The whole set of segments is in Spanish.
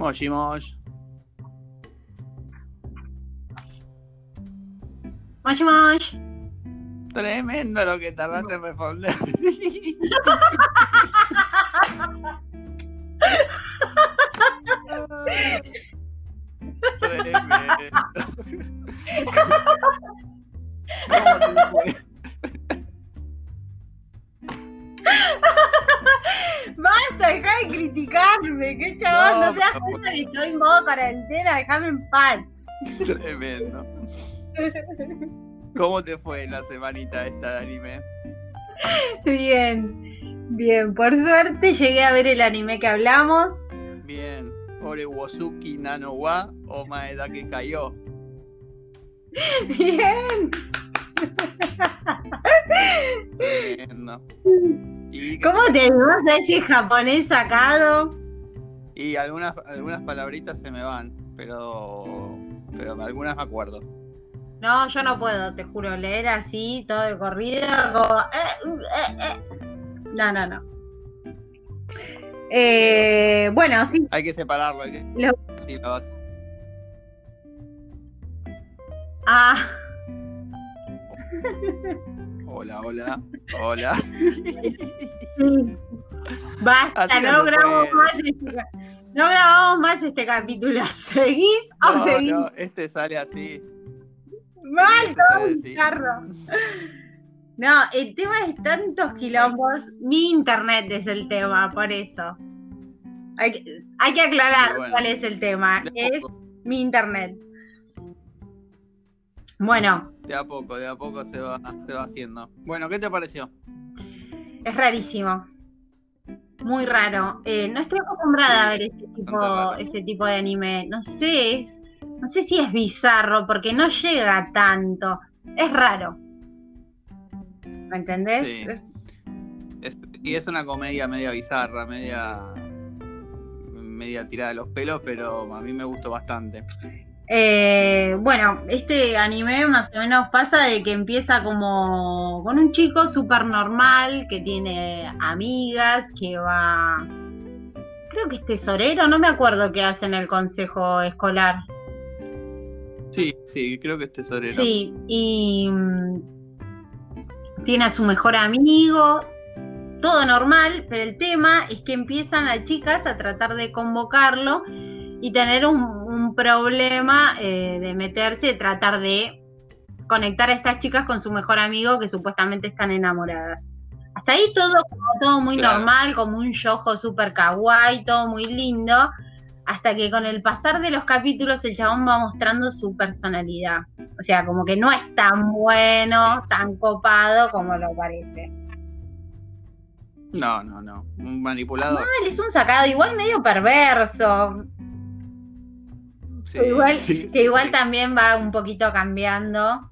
Moshi Mosh. Mosh Mosh. Tremendo lo que tardaste en responder. cuarentena. Déjame en paz. Tremendo. ¿Cómo te fue la semanita esta de anime? Bien, bien. Por suerte llegué a ver el anime que hablamos. Bien. Ore Wosuki Nano wa o Maeda que cayó. Bien. Tremendo. Y, ¿Cómo te vas a ese japonés sacado? Y algunas, algunas palabritas se me van, pero, pero algunas me acuerdo. No, yo no puedo, te juro, leer así todo de corrido, como... eh, eh, eh. No, no, no. Eh, bueno, sí, Hay que separarlo. Hay que... Lo- Sí, lo vas. ah, Hola, hola. Hola. Basta, Así no no puede. más no grabamos más este capítulo. ¿Seguís o No, seguís? no, este sale así. Mal, este carro. No, el tema es tantos quilombos. Mi internet es el tema, por eso. Hay que, hay que aclarar bueno. cuál es el tema. Es mi internet. Bueno, de a poco, de a poco se va, se va haciendo. Bueno, ¿qué te pareció? es rarísimo. Muy raro. Eh, no estoy acostumbrada a ver ese tipo, raro. ese tipo de anime. No sé, es, no sé si es bizarro, porque no llega tanto. Es raro. ¿Me entendés? Sí. Es- Es- y es una comedia media bizarra, media media tirada de los pelos, pero a mí me gustó bastante. Eh, bueno, este anime más o menos pasa de que empieza como con un chico súper normal que tiene amigas, que va... Creo que es tesorero, no me acuerdo qué hace en el consejo escolar. Sí, sí, creo que es tesorero. Sí, y mm, tiene a su mejor amigo, todo normal, pero el tema es que empiezan las chicas a tratar de convocarlo y tener un, un problema eh, de meterse, tratar de conectar a estas chicas con su mejor amigo que supuestamente están enamoradas. Hasta ahí todo como todo muy Claro. normal, como un yojo super kawaii, todo muy lindo, hasta que con el pasar de los capítulos el chabón va mostrando su personalidad. O sea, como que no es tan bueno, tan copado como lo parece. No, no, no. Un manipulador. Él es un sacado igual medio perverso, Sí, que igual, sí, que igual también va un poquito cambiando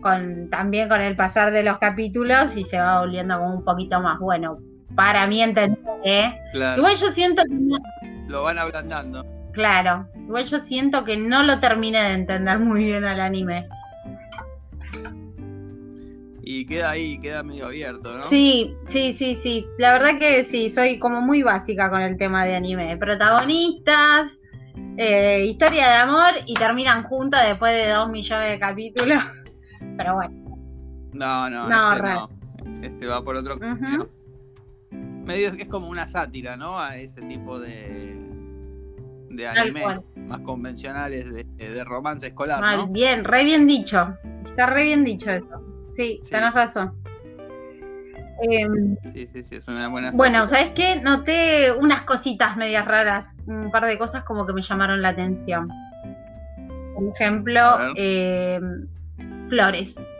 con también con el pasar de los capítulos y se va volviendo como un poquito más bueno. Para mí entender, ¿eh? Claro, Igual yo siento que no- lo van ablandando. claro, igual yo siento que no lo terminé de entender muy bien al anime. Y queda ahí, queda medio abierto, ¿no? Sí, sí, sí, sí. La verdad que sí, soy como muy básica con el tema de anime. Protagonistas, eh, historia de amor y terminan juntas después de dos millones de capítulos. Pero bueno. No, no, No, este no. Este va por otro camino. Medio que es como una sátira, ¿no? A ese tipo de, de anime más convencionales de, de romance escolar, Mal, ¿no? bien, re bien dicho. Está re bien dicho eso. Sí, Sí. tenés razón. Em, Sí, sí, sí, es una buena bueno, sátira. ¿sabes qué? Noté unas cositas medias raras, un par de cosas como que me llamaron la atención. Por ejemplo, em, flores.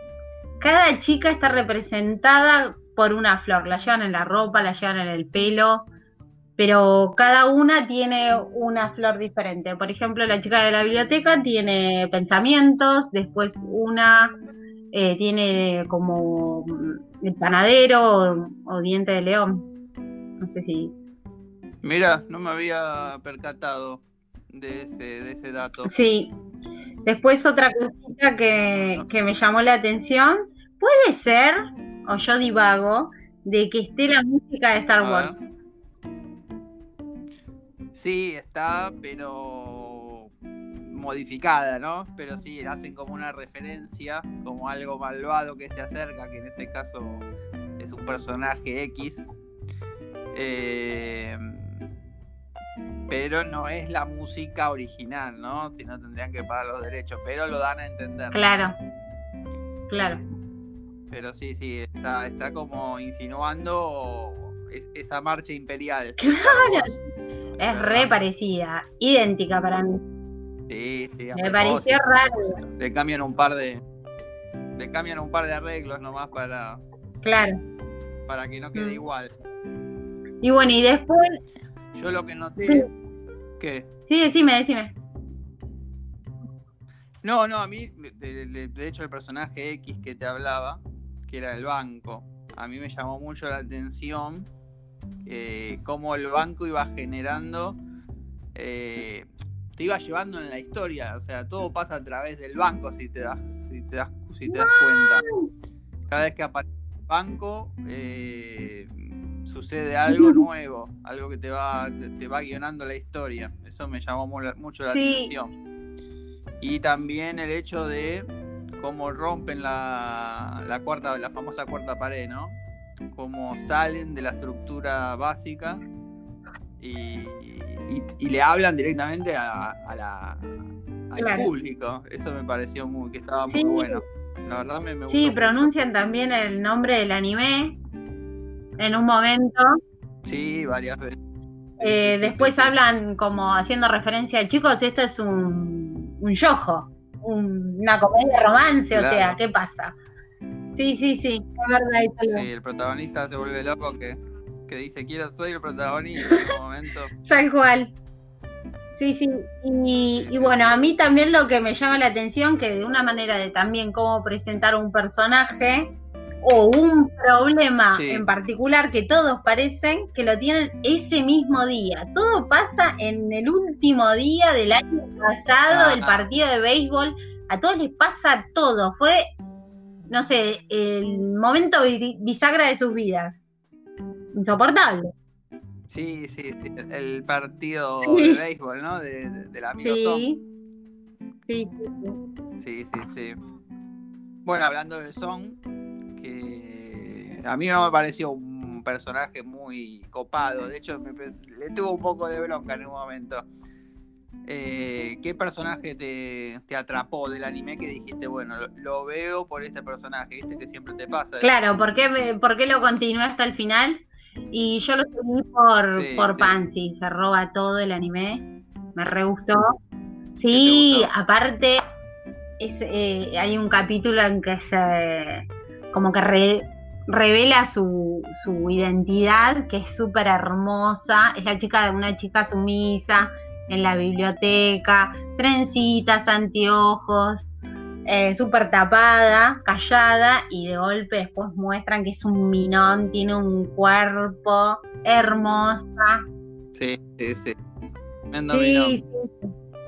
Cada chica está representada por una flor. La llevan en la ropa, la llevan en el pelo, pero cada una tiene una flor diferente. Por ejemplo, la chica de la biblioteca tiene pensamientos, después una eh, tiene como mm, el panadero o, o diente de león. No sé si. Mira, no me había percatado de ese, de ese dato. Sí. Después otra cosita que, que me llamó la atención. Puede ser, o yo divago, de que esté la música de Star A Wars. Sí, está, pero modificada, ¿no? Pero sí, hacen como una referencia, como algo malvado que se acerca, que en este caso es un personaje X. Eh, pero no es la música original, ¿no? Si no tendrían que pagar los derechos, pero lo dan a entender. Claro, claro. Pero sí, sí, está, está como insinuando esa marcha imperial. Es re parecida, idéntica para mí. Sí, sí. Me pareció raro. Le cambian un par de. Le cambian un par de arreglos nomás para. Claro. Para que no quede Mm. igual. Y bueno, y después. Yo lo que noté. Sí. ¿Qué? Sí, decime, decime. No, no, a mí, de, de- de hecho, el personaje X que te hablaba, que era el banco, a mí me llamó mucho la atención eh, cómo el banco iba generando, eh, te iba llevando en la historia, o sea, todo pasa a través del banco, si te das, si te das, si te das cuenta. Cada vez que aparece el banco, eh, sucede algo nuevo, algo que te va, te, te va guionando la historia. Eso me llamó mu- mucho la Sí. atención. Y también el hecho de cómo rompen la, la cuarta, la famosa cuarta pared, ¿no? Cómo salen de la estructura básica y, y- y le hablan directamente a, a la, al Claro. público. Eso me pareció muy, que estaba Sí. muy bueno. La verdad me, me Sí, pronuncian también el nombre del anime en un momento. Sí, varias veces. Eh, Sí, después sí. hablan como haciendo referencia, chicos, esto es un, un yojo, un- una comedia romance, o sea, ¿qué pasa? Sí, sí, sí, es verdad. Sí, el protagonista se vuelve loco que, que dice quiero soy el protagonista en un momento. Tal cual. Sí, sí. Y, y bueno, a mí también lo que me llama la atención, que de una manera de también cómo presentar un personaje o un problema Sí. en particular que todos parecen que lo tienen ese mismo día. Todo pasa en el último día del año pasado Ah. del partido de béisbol. A todos les pasa todo. Fue, no sé, el momento bi- bisagra de sus vidas. Insoportable. Sí, sí, sí, el partido de béisbol, ¿no? De, de- del amigo. Sí. Sí, sí, sí. Sí, sí, sí. Bueno, hablando de Son, que a mí no me pareció un personaje muy copado. De hecho, me le tuvo un poco de bronca en un momento. Eh, ¿Qué personaje te, te atrapó del anime que dijiste, bueno, lo, lo veo por este personaje? ¿Viste que siempre te pasa? Claro, ¿por qué, me- por qué lo continué hasta el final? Y yo lo seguí por, Sí, por sí. Pansy, se roba todo el anime, me re gustó. Sí, aparte es, eh, hay un capítulo en que se como que re- revela su, su identidad, que es súper hermosa, es la chica de una chica sumisa en la biblioteca, trencitas, anteojos, eh, súper tapada, callada, y de golpe después muestran que es un minón, tiene un cuerpo hermosa. Sí, sí, sí. Tremendo Sí, minón. sí,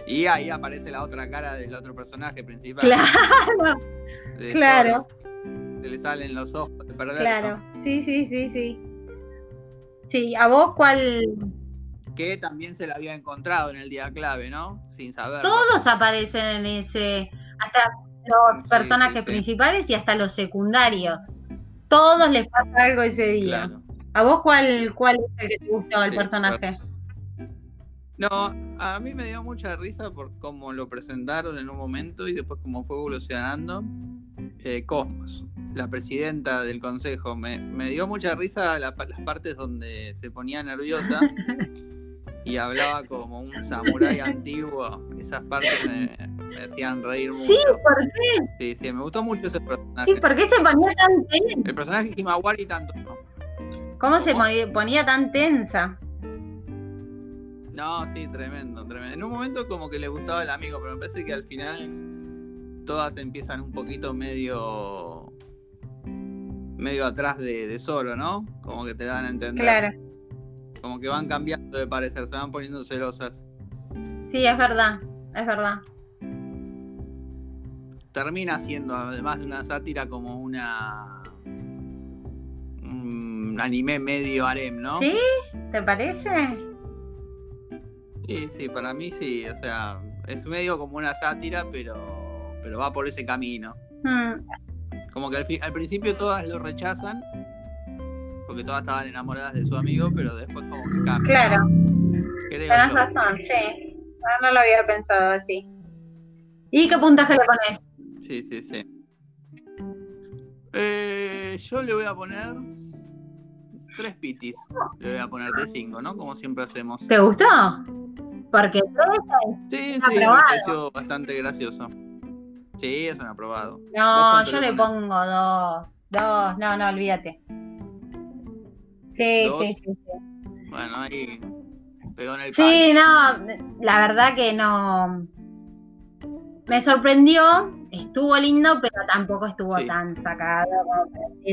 Y ahí aparece la otra cara del otro personaje principal. claro, de claro. Se le salen los ojos de perverso. claro. Sí, sí, sí, sí. Sí, ¿a vos cuál? Que también se la había encontrado en el día clave, ¿no? Sin saberlo. Todos aparecen en ese, hasta los personajes principales y hasta los secundarios. Todos les pasa algo ese día. Claro. ¿A vos cuál, cuál es el que te gustó el personaje? No, a mí me dio mucha risa por cómo lo presentaron en un momento y después cómo fue evolucionando. Eh, Cosmos, la presidenta del consejo, me, me dio mucha risa la las partes donde se ponía nerviosa y hablaba como un samurái antiguo. Esas partes me, me hacían reír mucho. Sí, ¿por qué? Sí, sí, me gustó mucho ese personaje. Sí, ¿por qué se ponía tan tensa? El personaje Himawari tanto no. ¿Cómo se ponía tan tensa? No, sí, tremendo, tremendo. En un momento como que le gustaba el amigo, pero me parece que al final todas empiezan un poquito medio medio atrás de, de Zoro, ¿no? Como que te dan a entender. Claro, Como que van cambiando de parecer, se van poniendo celosas. sí, es verdad, es verdad. Termina siendo, además de una sátira, como una un anime medio harem, ¿no? ¿Sí? ¿Te parece? Sí, sí, para mí sí, o sea, es medio como una sátira, pero, pero va por ese camino. Mm, Como que al, al principio todas lo rechazan, porque todas estaban enamoradas de su amigo, pero después como que cambia. claro, yo. razón, sí. No, no lo había pensado así. ¿Y qué puntaje le pones? Sí, sí, sí. Eh, yo le voy a poner tres pitis. Le voy a poner de cinco, ¿no? Como siempre hacemos. ¿Te gustó? Porque todo Sí, sí, Está me aprobado. pareció bastante gracioso. Sí, es un aprobado. ¿Vos No, yo le pongo dos. Dos, no, no, olvídate. Sí, sí, sí, sí. Bueno, ahí pegó en el Sí, no, la verdad que no. Me sorprendió, estuvo lindo, pero tampoco estuvo Sí. tan sacado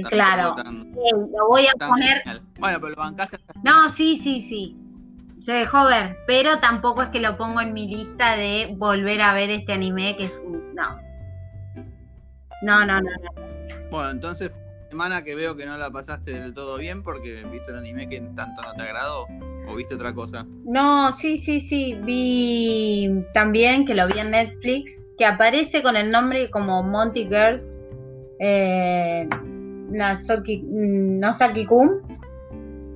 claro, Tampoco tan- sí, lo voy a poner. genial. Bueno, pero lo bancaste hasta No, sí, sí, sí. Se dejó ver, pero tampoco es que lo pongo en mi lista de volver a ver este anime que es un. No. No, no, no, no. Bueno, entonces, semana que veo que no la pasaste del todo bien porque viste el anime que tanto no te agradó o viste otra cosa. No, sí, sí, sí. Vi también que lo vi en Netflix, que aparece con el nombre como Monty Girls, eh, Nasoki, mm, Nosaki-kun.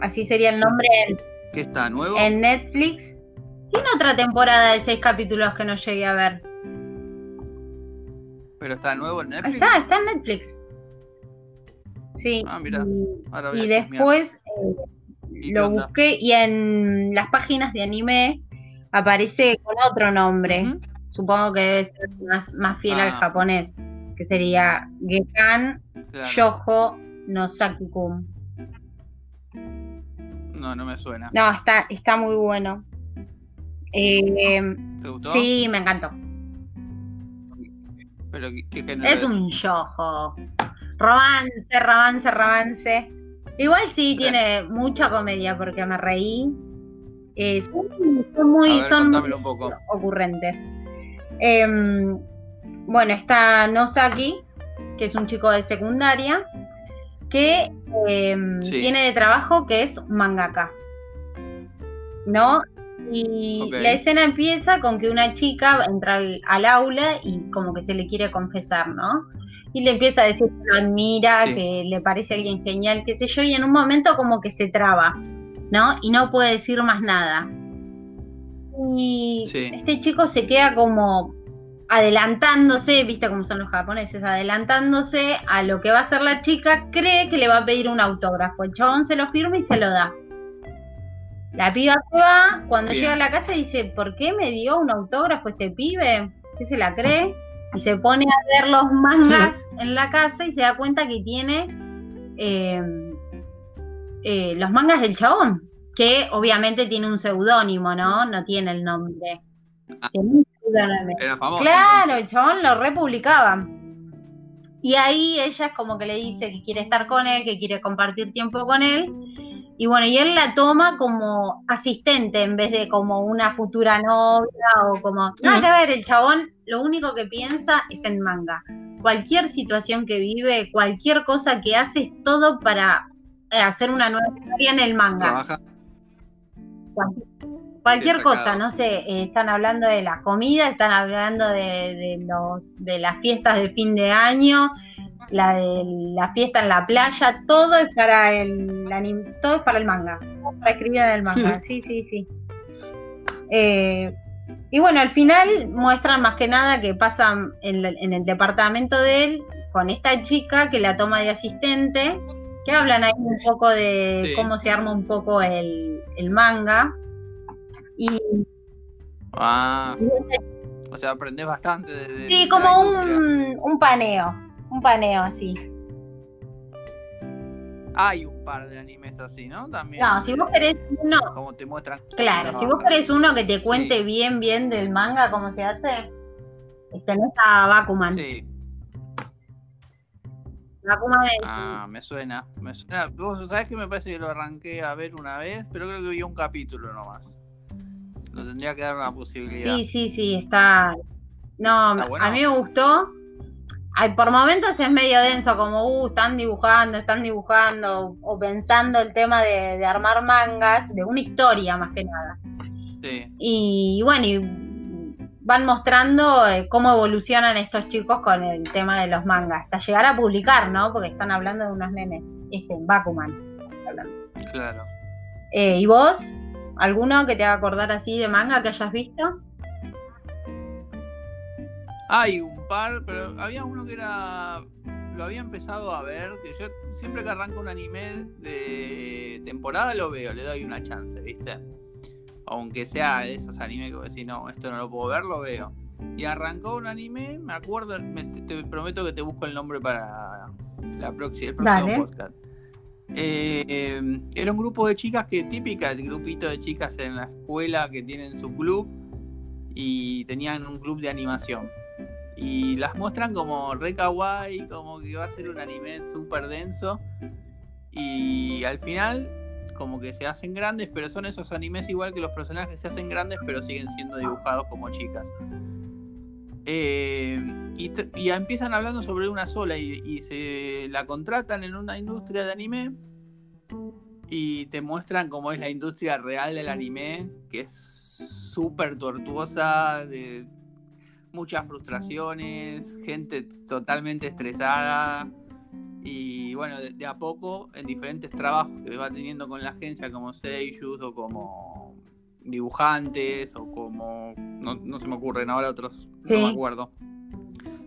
Así sería el nombre ¿Qué está nuevo? en Netflix. Tiene otra temporada de seis capítulos que no llegué a ver. Pero está nuevo en Netflix. Está, está en Netflix. Sí. Ah, voy y, y después eh, ¿Y qué lo busqué y en las páginas de anime aparece con otro nombre. Supongo que debe ser más, más fiel al Ah. japonés, que sería Gekan Claro. Yoho no Saki-kun. No, no me suena. No, está, está muy bueno. Eh, ¿Te gustó? sí, me encantó. Pero ¿qué, qué género Es un yojo. Romance, romance, romance. Igual sí, Sí. tiene mucha comedia porque me reí. Eh, son, son muy, ver, son muy contámelo un poco. ocurrentes. Em, bueno, está Nosaki, que es un chico de secundaria, que Sí. tiene de trabajo que es mangaka. ¿No? Y la escena empieza con que una chica entra al, al aula y como que se le quiere confesar, ¿no? Y le empieza a decir que lo admira, Sí. que le parece alguien genial, qué sé yo, y en un momento como que se traba, ¿no? Y no puede decir más nada. Y Sí. este chico se queda como adelantándose, viste cómo son los japoneses, adelantándose a lo que va a hacer la chica, cree que le va a pedir un autógrafo. El chabón se lo firma y se lo da. La piba se va, cuando Bien. llega a la casa dice, ¿por qué me dio un autógrafo este pibe? ¿Qué se la cree? Y se pone a ver los mangas en la casa y se da cuenta que tiene eh, eh, los mangas del chabón, que obviamente tiene un seudónimo, ¿no? No tiene el nombre. Ah. Era famoso. Claro, el chabón lo republicaba. Y ahí ella es como que le dice que quiere estar con él, que quiere compartir tiempo con él. Y bueno, y él la toma como asistente en vez de como una futura novia o como... Nada que ver, el chabón lo único que piensa es en manga. Cualquier situación que vive, cualquier cosa que hace es todo para eh, hacer una nueva historia en el manga. Trabaja. Cualquier, cosa, no sé, eh, están hablando de la comida, están hablando de, de los de las fiestas de fin de año, la de la fiesta en la playa, todo es para el anim- todo es para el manga, para escribir en el manga, sí, sí, sí. Eh, y bueno, al final muestran más que nada que pasan en, el departamento de él con esta chica que la toma de asistente, que hablan ahí un poco de Sí. cómo se arma un poco el, el manga. Y Ah. O sea, aprendés bastante de. de- sí, como un, un paneo, un paneo así. Hay un par de animes así, ¿no? También. No, si vos querés uno, Como te muestran. claro, si vos querés uno que te cuente Sí. bien, bien del manga, cómo se hace, tenés a Bakuman. Sí. Bakuman es Ah, me suena. Me suena. Vos sabés que me parece que lo arranqué a ver una vez, pero creo que vi un capítulo nomás. Lo tendría que dar una posibilidad. Sí, sí, sí, está. No, ¿Está bueno? a mí me gustó. Ay, por momentos es medio denso, como, uh, están dibujando, están dibujando, o pensando el tema de, de armar mangas, de una historia más que nada. Sí. Y bueno, y van mostrando eh, cómo evolucionan estos chicos con el tema de los mangas, hasta llegar a publicar, ¿no? Porque están hablando de unos nenes, este, Bakuman. estamos hablando. Claro. Eh, ¿Y vos? ¿Alguno que te haga acordar así de manga que hayas visto? Hay un par, pero había uno que era. Lo había empezado a ver. Que yo siempre que arranco un anime de temporada lo veo, le doy una chance, ¿viste? Aunque sea de esos animes que vos decís, no, esto no lo puedo ver, lo veo. Y arrancó un anime, me acuerdo, me- te, te prometo que te busco el nombre para la próxima, el próximo Dale. podcast. Eh, era un grupo de chicas que típica, el grupito de chicas en la escuela que tienen su club y tenían un club de animación. Y las muestran como re kawaii, como que va a ser un anime súper denso. Y al final, como que se hacen grandes, pero son esos animes igual que los personajes se hacen grandes, pero siguen siendo dibujados como chicas. Eh, y, y empiezan hablando sobre una sola y, y se la contratan en una industria de anime y te muestran cómo es la industria real del anime, que es súper tortuosa, de muchas frustraciones, gente totalmente estresada y bueno, de, de a poco en diferentes trabajos que va teniendo con la agencia como Seiyus o como dibujantes o como no, no se me ocurren ahora otros Sí. no me acuerdo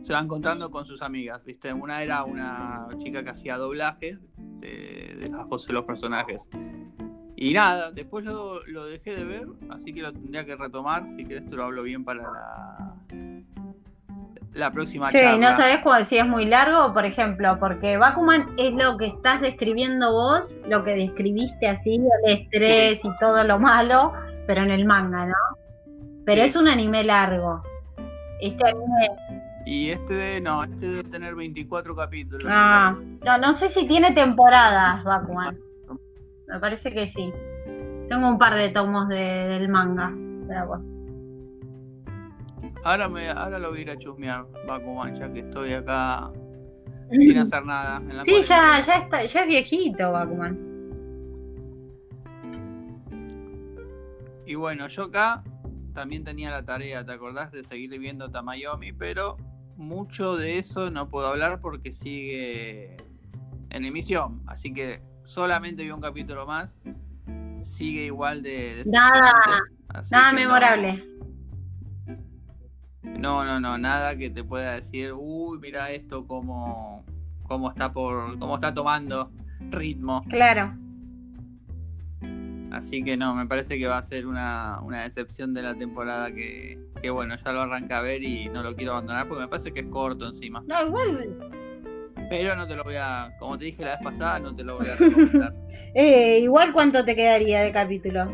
se va encontrando con sus amigas viste una era una chica que hacía doblaje de, de las voces de los personajes y nada después lo, lo dejé de ver así que lo tendría que retomar si querés te lo hablo bien para la la próxima Sí, charla no sabes cuál- si es muy largo, por ejemplo, porque Bakuman es lo que estás describiendo vos, lo que describiste así, el estrés y todo lo malo, pero en el manga, ¿no? Pero Sí. es un anime largo. Este anime, y este de, no este debe tener 24 capítulos ah, no, no sé si tiene temporadas, Bakuman. Me parece que sí. Tengo un par de tomos de- del manga. Ahora, me, ahora lo voy a ir a chusmear, Bakuman, ya que estoy acá sin hacer nada. En la Sí, ya, ya está, ya es viejito Bakuman. Y bueno, yo acá también tenía la tarea, ¿te acordás? De seguir viendo Tamayomi, pero mucho de eso no puedo hablar porque sigue en emisión. Así que solamente vi un capítulo más. Sigue igual de... Nada, Nada memorable. No, no, no, nada que te pueda decir, uy, mira esto cómo, cómo está por, cómo está tomando ritmo. Claro. Así que no, me parece que va a ser una, una decepción de la temporada que, que bueno, ya lo arranqué a ver y no lo quiero abandonar porque me parece que es corto encima. No, igual Pero no te lo voy a, como te dije la vez pasada, no te lo voy a recomendar. Eh, igual cuánto te quedaría de capítulo.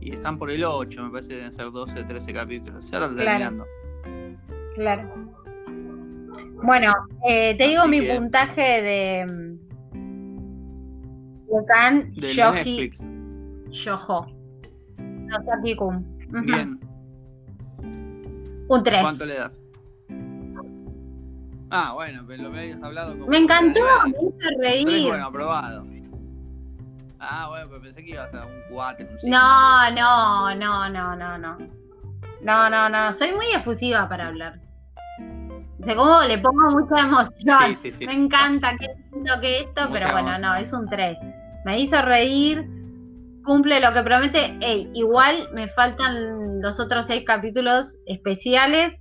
y están por el 8, me parece que deben ser 12, 13 capítulos. Ya está Claro. terminando. Claro. Bueno, eh, te digo mi que- puntaje de de Kan De la Shoji. Yojo. No. Ujú. Bien. Un 3. ¿Cuánto le das? Ah, bueno, pero lo me habías hablado como Me encantó, me hizo Tres, reír. bueno, aprobado. Ah, bueno, pero pensé que iba a un 4, un 5. No, no, no, no, no, no. No, no, no. Soy muy efusiva para hablar. O sea, como le pongo mucha emoción. Sí, sí, sí. Me encanta, qué lindo que esto, Mucha pero bueno, emoción. no, es un 3. Me hizo reír, cumple lo que promete. Ey, igual me faltan los otros seis capítulos especiales,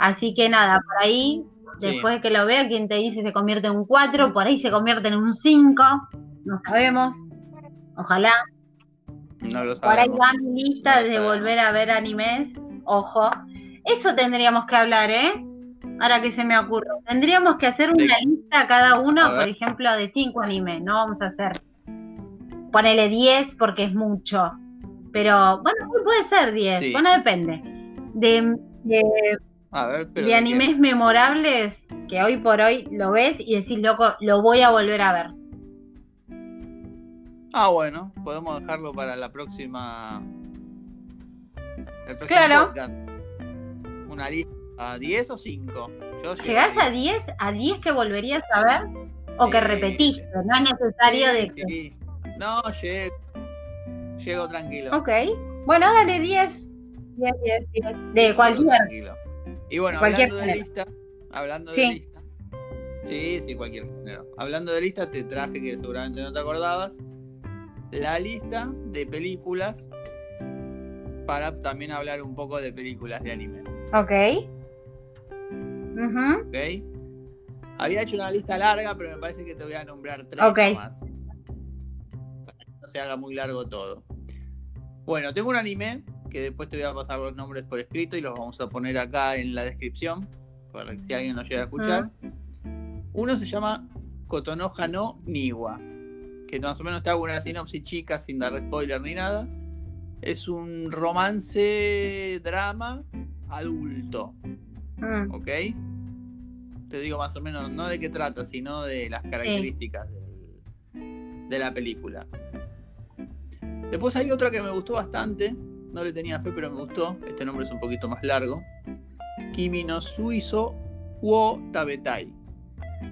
así que nada, por ahí, después de que lo vea, quien te dice se convierte en un 4, por ahí se convierte en un 5, no sabemos. Ojalá. No lo Por ahí va mi lista No de volver a ver animes. Ojo. Eso tendríamos que hablar, ¿eh? Ahora que se me ocurre. Tendríamos que hacer una Sí. lista cada uno, por ejemplo, de cinco animes. No vamos a hacer. Ponele 10 porque es mucho. Pero, bueno, puede ser 10. Sí. Bueno, depende. De, de, A ver, pero. de ¿de animes memorables que hoy por hoy lo ves y decís, loco, lo voy a volver a ver. Ah, bueno, podemos dejarlo para la próxima. El próximo Claro. podcast. Una lista. ¿A 10 o 5? Yo ¿Llegás a 10. 10? ¿A 10 que volverías a ver? ¿O que repetiste? No es necesario Sí, de que... sí. No, llego. Llego tranquilo. Ok. Bueno, dale 10. 10, 10, 10. De cualquier. tranquilo. Y bueno, Cualquier hablando de género. lista, hablando Sí. de lista. Sí, sí, cualquier género. Hablando de lista, te traje que seguramente no te acordabas. La lista de películas para también hablar un poco de películas de anime. Ok. Ujú. ¿Ok? Había hecho una lista larga, pero me parece que te voy a nombrar tres Ok. más. Para que no se haga muy largo todo. Bueno, tengo un anime que después te voy a pasar los nombres por escrito y los vamos a poner acá en la descripción para que si alguien nos llega a escuchar. Uno se llama Kotonoha no Niwa, que más o menos te hago una sinopsis chica sin dar spoiler ni nada. Es un romance drama adulto. Mm. ¿ok? Te digo más o menos, no de qué trata, sino de las características del- de la película. Después hay otra que me gustó bastante, no le tenía fe, pero me gustó. Este nombre es un poquito más largo. Kimi no Suizo wo Tabetai.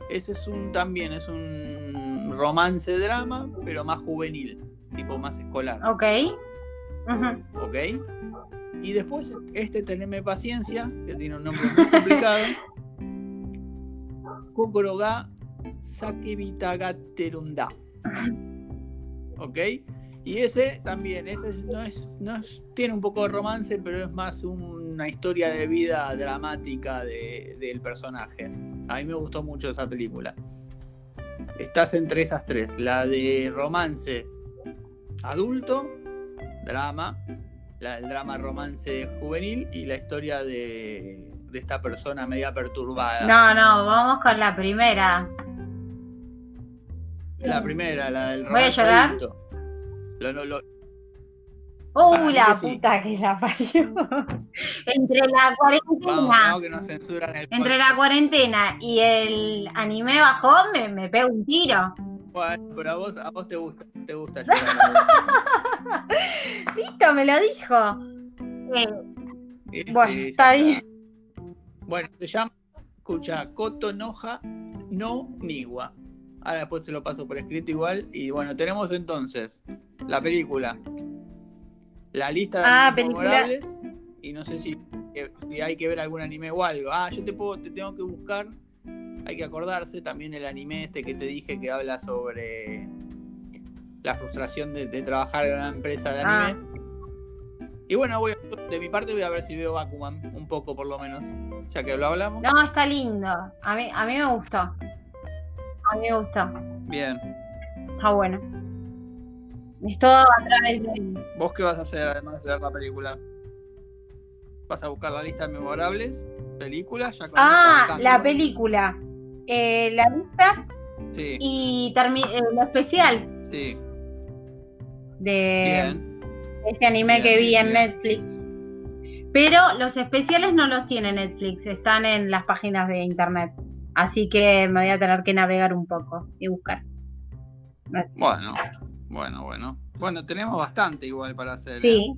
Ese es un también es un romance drama, pero más juvenil, tipo más escolar. Ok. Ujú. ¿ok? Y después este Teneme Paciencia, que tiene un nombre muy complicado. Kokoro ga Sakebita ga Terunda. ¿Ok? Y ese también, ese no es, no tiene un poco de romance, pero es más una historia de vida dramática de- del personaje. A mí me gustó mucho esa película. Estás entre esas tres, la de romance adulto, drama, la- el drama romance juvenil y la historia de, de esta persona media perturbada. No, no, vamos con la primera. La primera, la del ¿Voy a llorar? Lo- lo- lo- ¡Uh, la que sí. puta que la parió! Entre la cuarentena, vamos, que nos censuran el entre la cuarentena y el anime bajón, me, me pego un tiro. Bueno, pero a vos, a vos te gusta, te gusta llorar. Listo, me lo dijo. Eh, Sí, Bueno, sí, está bien. Bueno, se llama, escucha, Kotonoha no Niwa. Ahora después te lo paso por escrito igual. Y bueno, tenemos entonces la película, la lista de Ah, memorables. Y no sé si, si hay que ver algún anime o algo. Ah, yo te puedo, te tengo que buscar. Hay que acordarse también el anime este que te dije que habla sobre la frustración de, de trabajar en una empresa de Ah. anime. Y bueno, voy de mi parte voy a ver si veo Bakuman, un poco por lo menos, ya que lo hablamos. no, está lindo. A mí, a mí me gustó. A mí me gustó. Bien. Está bueno. Es todo a través de. ¿Vos qué vas a hacer además de ver la película? ¿Vas a buscar la lista de memorables? ¿Películas? Ya Ah, la película. Eh, la lista Sí, y eh, lo especial sí. de Bien. este anime Bien, que vi en. Netflix. Pero los especiales no los tiene Netflix, están en las páginas de internet. Así que me voy a tener que navegar un poco y buscar. Bueno, bueno, bueno. Bueno, tenemos bastante igual para hacer. ¿eh? Sí,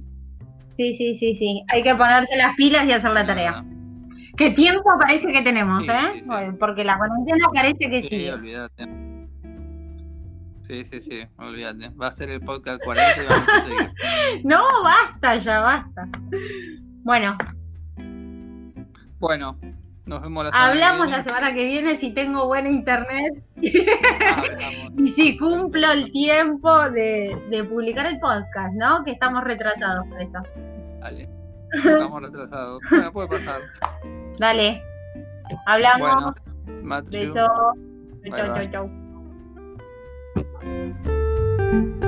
sí, sí, sí, sí. Hay que ponerse las pilas y hacer la tarea. Ah, ¿Qué tiempo parece que tenemos, Sí, eh? sí, sí. Porque la cuarentena parece que Sí, sigue. olvídate. Sí, sí, sí, olvídate. Va a ser el podcast 40 y vamos a seguir. No, basta ya, basta. Bueno, Bueno, nos vemos la semana hablamos que la viene. semana que viene si tengo buena internet Hablamos. y si cumplo el tiempo de, de publicar el podcast, ¿no? Que estamos retrasados por eso. Dale. Estamos retrasados. Bueno, puede pasar. Dale. Hablamos. Bueno. Bye, Chau, bye. chau, chau.